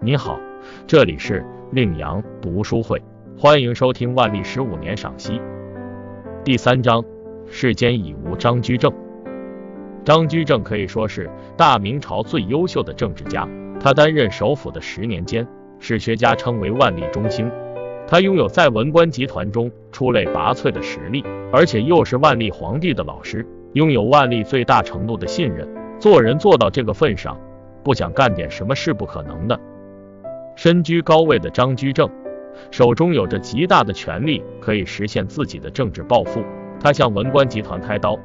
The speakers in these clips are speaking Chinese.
你好，这里是令阳读书会，欢迎收听万历十五年赏析。第三章，世间已无张居正。张居正可以说是大明朝最优秀的政治家。他担任首辅的十年间，史学家称为万历中兴。他拥有在文官集团中出类拔萃的实力，而且又是万历皇帝的老师，拥有万历最大程度的信任。做人做到这个份上，不想干点什么是不可能的。身居高位的张居正，手中有着极大的权力，可以实现自己的政治抱负。他向文官集团开刀，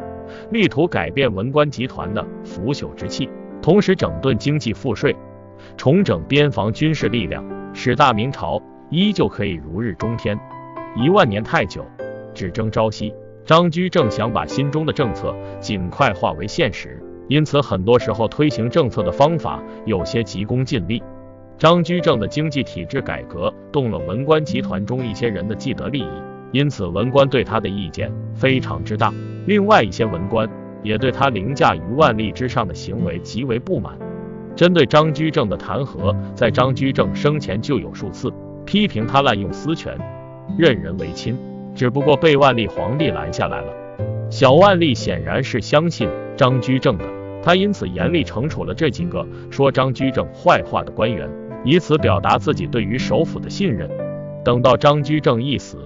力图改变文官集团的腐朽之气，同时整顿经济赋税，重整边防军事力量，使大明朝依旧可以如日中天。一万年太久，只争朝夕。张居正想把心中的政策尽快化为现实，因此很多时候推行政策的方法有些急功近利。张居正的经济体制改革动了文官集团中一些人的既得利益，因此文官对他的意见非常之大。另外一些文官也对他凌驾于万历之上的行为极为不满。针对张居正的弹劾，在张居正生前就有数次批评他滥用私权，任人唯亲，只不过被万历皇帝拦下来了。小万历显然是相信张居正的，他因此严厉惩处了这几个说张居正坏话的官员。以此表达自己对于首辅的信任。等到张居正一死，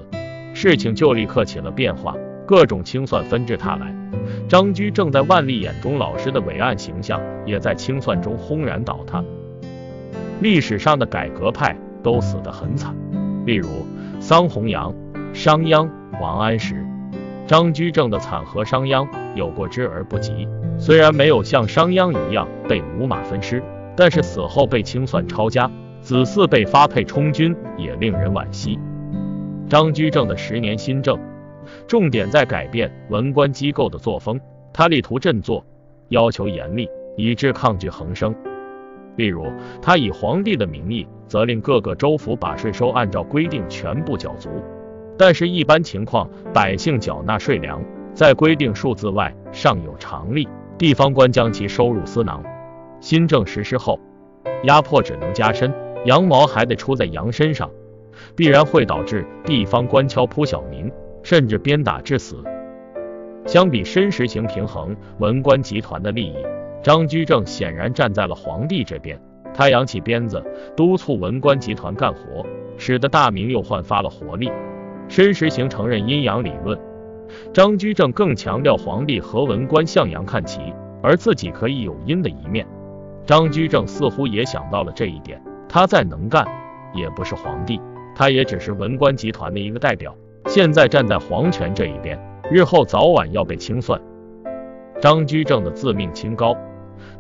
事情就立刻起了变化，各种清算纷至沓来。张居正在万历眼中老实的伟岸形象，也在清算中轰然倒塌。历史上的改革派都死得很惨，例如桑弘羊、商鞅、王安石。张居正的惨和商鞅有过之而不及，虽然没有像商鞅一样被五马分尸。但是死后被清算抄家，子嗣被发配充军，也令人惋惜。张居正的十年新政，重点在改变文官机构的作风，他力图振作，要求严厉，以致抗拒横生。例如，他以皇帝的名义，责令各个州府把税收按照规定全部缴足，但是，一般情况，百姓缴纳税粮，在规定数字外尚有常例，地方官将其收入私囊。新政实施后，压迫只能加深，羊毛还得出在羊身上，必然会导致地方官敲扑小民，甚至鞭打致死。相比申时行平衡文官集团的利益，张居正显然站在了皇帝这边。他扬起鞭子，督促文官集团干活，使得大明又焕发了活力。申时行承认阴阳理论，张居正更强调皇帝和文官向阳看齐，而自己可以有阴的一面。张居正似乎也想到了这一点，他再能干，也不是皇帝，他也只是文官集团的一个代表。现在站在皇权这一边，日后早晚要被清算。张居正的自命清高，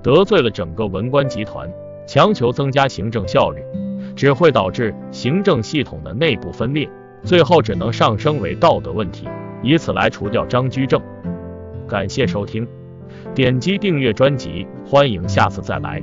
得罪了整个文官集团，强求增加行政效率，只会导致行政系统的内部分裂，最后只能上升为道德问题，以此来除掉张居正。感谢收听。点击订阅专辑，欢迎下次再来。